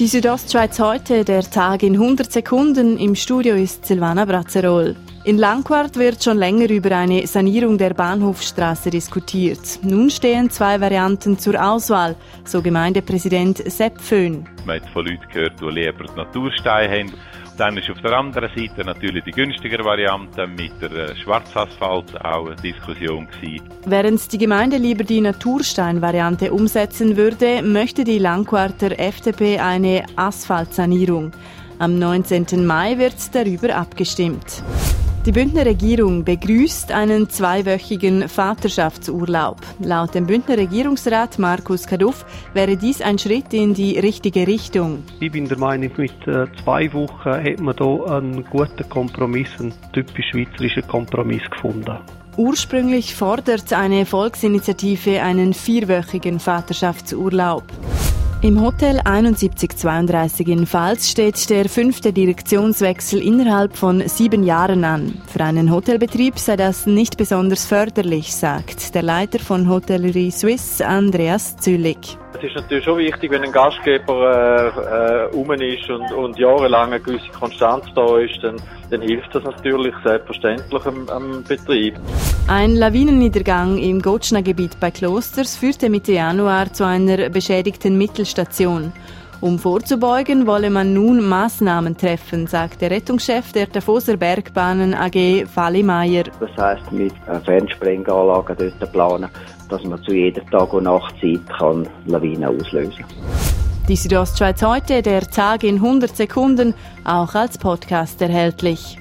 Die Südostschweiz heute, der Tag in 100 Sekunden. Im Studio ist Silvana Brazzerol. In Langquart wird schon länger über eine Sanierung der Bahnhofstraße diskutiert. Nun stehen zwei Varianten zur Auswahl, so Gemeindepräsident Sepp Föhn. Man hat von Leuten gehört, die lieber die Natursteine haben. Dann ist auf der anderen Seite natürlich die günstigere Variante mit der äh, Schwarzasphalt auch eine Diskussion gewesen. Während die Gemeinde lieber die Naturstein-Variante umsetzen würde, möchte die Langquarter FDP eine Asphaltsanierung. Am 19. Mai wird darüber abgestimmt. Die Bündner Regierung begrüßt einen zweiwöchigen Vaterschaftsurlaub. Laut dem Bündner Regierungsrat Markus Kaduff wäre dies ein Schritt in die richtige Richtung. Ich bin der Meinung, mit äh, zwei Wochen hat man hier einen guten Kompromiss, einen typisch schweizerischen Kompromiss gefunden. Ursprünglich fordert eine Volksinitiative einen vierwöchigen Vaterschaftsurlaub. Im Hotel 7132 in Pfalz steht der fünfte Direktionswechsel innerhalb von sieben Jahren an. Für einen Hotelbetrieb sei das nicht besonders förderlich, sagt der Leiter von Hotellerie Suisse, Andreas Züllig. Es ist natürlich schon wichtig, wenn ein Gastgeber äh, äh, um ist und, und jahrelang eine gewisse Konstanz da ist, dann, dann hilft das natürlich selbstverständlich am, am Betrieb. Ein Lawinenniedergang im Gotschner Gebiet bei Klosters führte Mitte Januar zu einer beschädigten Mittelstation. Um vorzubeugen, wolle man nun Maßnahmen treffen, sagt der Rettungschef der Davoser Bergbahnen AG Fali Meyer. Das heisst, mit Fernsprenganlagen dort planen, dass man zu jeder Tag- und Nachtzeit kann Lawinen auslösen kann. Die Südostschweiz heute, der Tag in 100 Sekunden, auch als Podcast erhältlich.